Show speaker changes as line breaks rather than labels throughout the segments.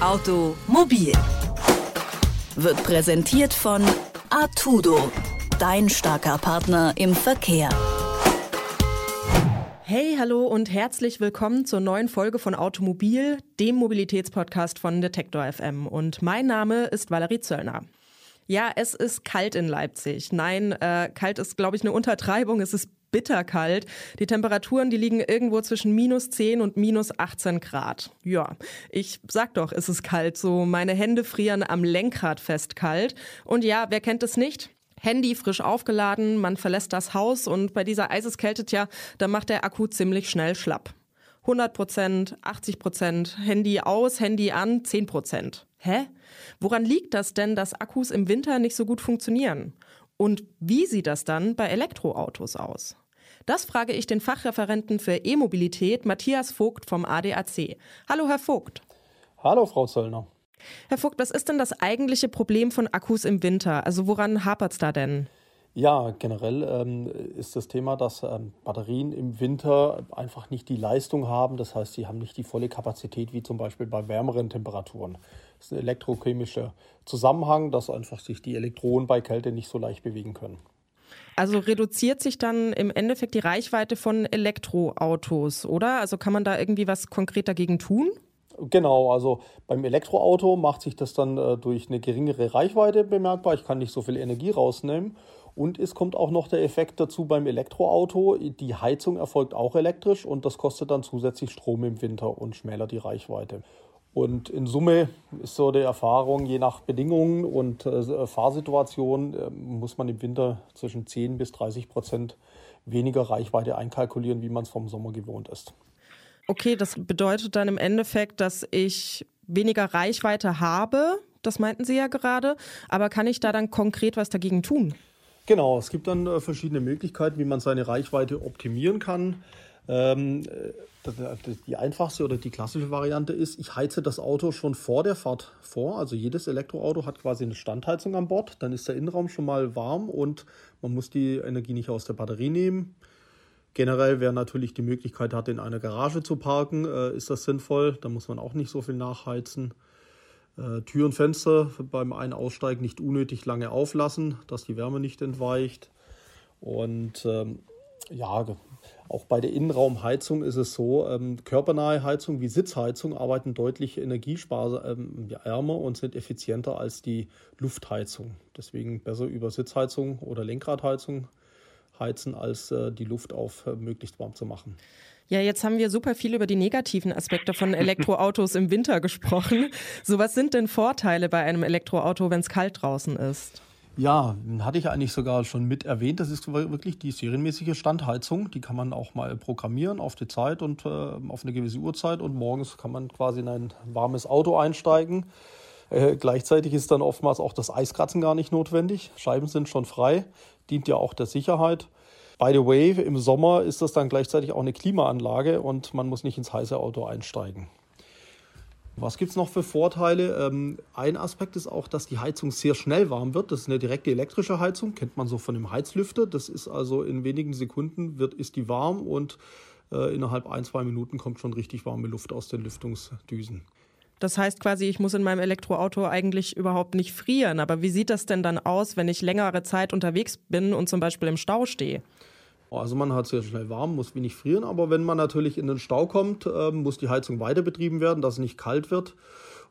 Automobil wird präsentiert von Artudo, dein starker Partner im Verkehr.
Hey, hallo und herzlich willkommen zur neuen Folge von Automobil, dem Mobilitätspodcast von Detektor FM. Und mein Name ist Valerie Zöllner. Ja, es ist kalt in Leipzig. Nein, äh, kalt ist, glaube ich, eine Untertreibung. Es ist bitterkalt. Die Temperaturen, die liegen irgendwo zwischen minus 10 und minus 18 Grad. Ja, ich sag doch, es ist kalt. So, meine Hände frieren am Lenkrad fest kalt. Und ja, wer kennt es nicht? Handy frisch aufgeladen, man verlässt das Haus und bei dieser Eiseskälte, tja, da macht der Akku ziemlich schnell schlapp. 100 Prozent, 80 Prozent, Handy aus, Handy an, 10 Prozent. Hä? Woran liegt das denn, dass Akkus im Winter nicht so gut funktionieren? Und wie sieht das dann bei Elektroautos aus? Das frage ich den Fachreferenten für E-Mobilität Matthias Vogt vom ADAC. Hallo, Herr Vogt.
Hallo, Frau Zöllner.
Herr Vogt, was ist denn das eigentliche Problem von Akkus im Winter? Also woran hapert es da denn?
Ja, generell ähm, ist das Thema, dass ähm, Batterien im Winter einfach nicht die Leistung haben. Das heißt, sie haben nicht die volle Kapazität wie zum Beispiel bei wärmeren Temperaturen. Das ist ein elektrochemischer Zusammenhang, dass einfach sich die Elektronen bei Kälte nicht so leicht bewegen können.
Also reduziert sich dann im Endeffekt die Reichweite von Elektroautos, oder? Also kann man da irgendwie was konkret dagegen tun?
Genau, also beim Elektroauto macht sich das dann äh, durch eine geringere Reichweite bemerkbar. Ich kann nicht so viel Energie rausnehmen. Und es kommt auch noch der Effekt dazu beim Elektroauto. Die Heizung erfolgt auch elektrisch und das kostet dann zusätzlich Strom im Winter und schmälert die Reichweite. Und in Summe ist so die Erfahrung, je nach Bedingungen und äh, Fahrsituation äh, muss man im Winter zwischen 10 bis 30 Prozent weniger Reichweite einkalkulieren, wie man es vom Sommer gewohnt ist.
Okay, das bedeutet dann im Endeffekt, dass ich weniger Reichweite habe. Das meinten Sie ja gerade. Aber kann ich da dann konkret was dagegen tun?
Genau, es gibt dann äh, verschiedene Möglichkeiten, wie man seine Reichweite optimieren kann. Ähm, die einfachste oder die klassische Variante ist, ich heize das Auto schon vor der Fahrt vor. Also jedes Elektroauto hat quasi eine Standheizung an Bord. Dann ist der Innenraum schon mal warm und man muss die Energie nicht aus der Batterie nehmen. Generell, wer natürlich die Möglichkeit hat, in einer Garage zu parken, äh, ist das sinnvoll. Da muss man auch nicht so viel nachheizen. Äh, Tür und Fenster beim Ein- Aussteigen nicht unnötig lange auflassen, dass die Wärme nicht entweicht. Und ähm, ja, auch bei der Innenraumheizung ist es so, ähm, körpernahe Heizung wie Sitzheizung arbeiten deutlich energiesparsamer ähm, und sind effizienter als die Luftheizung. Deswegen besser über Sitzheizung oder Lenkradheizung heizen, als äh, die Luft auf äh, möglichst warm zu machen.
Ja, jetzt haben wir super viel über die negativen Aspekte von Elektroautos im Winter gesprochen. So, was sind denn Vorteile bei einem Elektroauto, wenn es kalt draußen ist?
Ja, hatte ich eigentlich sogar schon mit erwähnt. Das ist wirklich die serienmäßige Standheizung. Die kann man auch mal programmieren auf die Zeit und äh, auf eine gewisse Uhrzeit. Und morgens kann man quasi in ein warmes Auto einsteigen. Äh, gleichzeitig ist dann oftmals auch das Eiskratzen gar nicht notwendig. Scheiben sind schon frei, dient ja auch der Sicherheit. By the way, im Sommer ist das dann gleichzeitig auch eine Klimaanlage und man muss nicht ins heiße Auto einsteigen. Was gibt es noch für Vorteile? Ähm, ein Aspekt ist auch, dass die Heizung sehr schnell warm wird. Das ist eine direkte elektrische Heizung, kennt man so von dem Heizlüfter. Das ist also in wenigen Sekunden wird, ist die warm und äh, innerhalb ein, zwei Minuten kommt schon richtig warme Luft aus den Lüftungsdüsen.
Das heißt quasi, ich muss in meinem Elektroauto eigentlich überhaupt nicht frieren. Aber wie sieht das denn dann aus, wenn ich längere Zeit unterwegs bin und zum Beispiel im Stau stehe?
Also man hat sehr schnell warm, muss wenig frieren, aber wenn man natürlich in den Stau kommt, ähm, muss die Heizung weiter betrieben werden, dass es nicht kalt wird.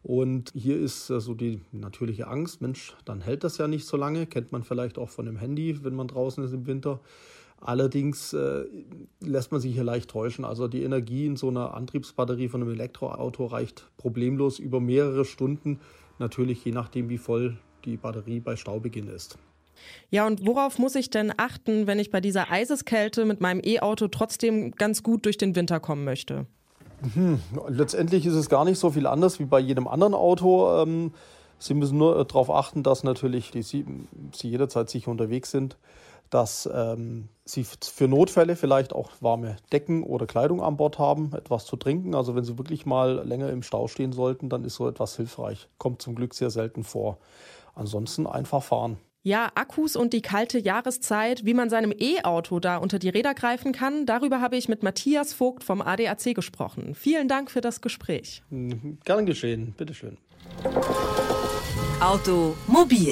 Und hier ist so also die natürliche Angst, Mensch, dann hält das ja nicht so lange, kennt man vielleicht auch von dem Handy, wenn man draußen ist im Winter. Allerdings äh, lässt man sich hier leicht täuschen. Also die Energie in so einer Antriebsbatterie von einem Elektroauto reicht problemlos über mehrere Stunden, natürlich je nachdem, wie voll die Batterie bei Staubeginn ist.
Ja, und worauf muss ich denn achten, wenn ich bei dieser Eiseskälte mit meinem E-Auto trotzdem ganz gut durch den Winter kommen möchte?
Hm, letztendlich ist es gar nicht so viel anders wie bei jedem anderen Auto. Ähm, Sie müssen nur darauf achten, dass natürlich die, Sie, Sie jederzeit sicher unterwegs sind, dass ähm, Sie für Notfälle vielleicht auch warme Decken oder Kleidung an Bord haben, etwas zu trinken. Also wenn Sie wirklich mal länger im Stau stehen sollten, dann ist so etwas hilfreich. Kommt zum Glück sehr selten vor. Ansonsten einfach fahren.
Ja, Akkus und die kalte Jahreszeit, wie man seinem E-Auto da unter die Räder greifen kann, darüber habe ich mit Matthias Vogt vom ADAC gesprochen. Vielen Dank für das Gespräch.
Hm, gern geschehen, bitteschön.
Automobil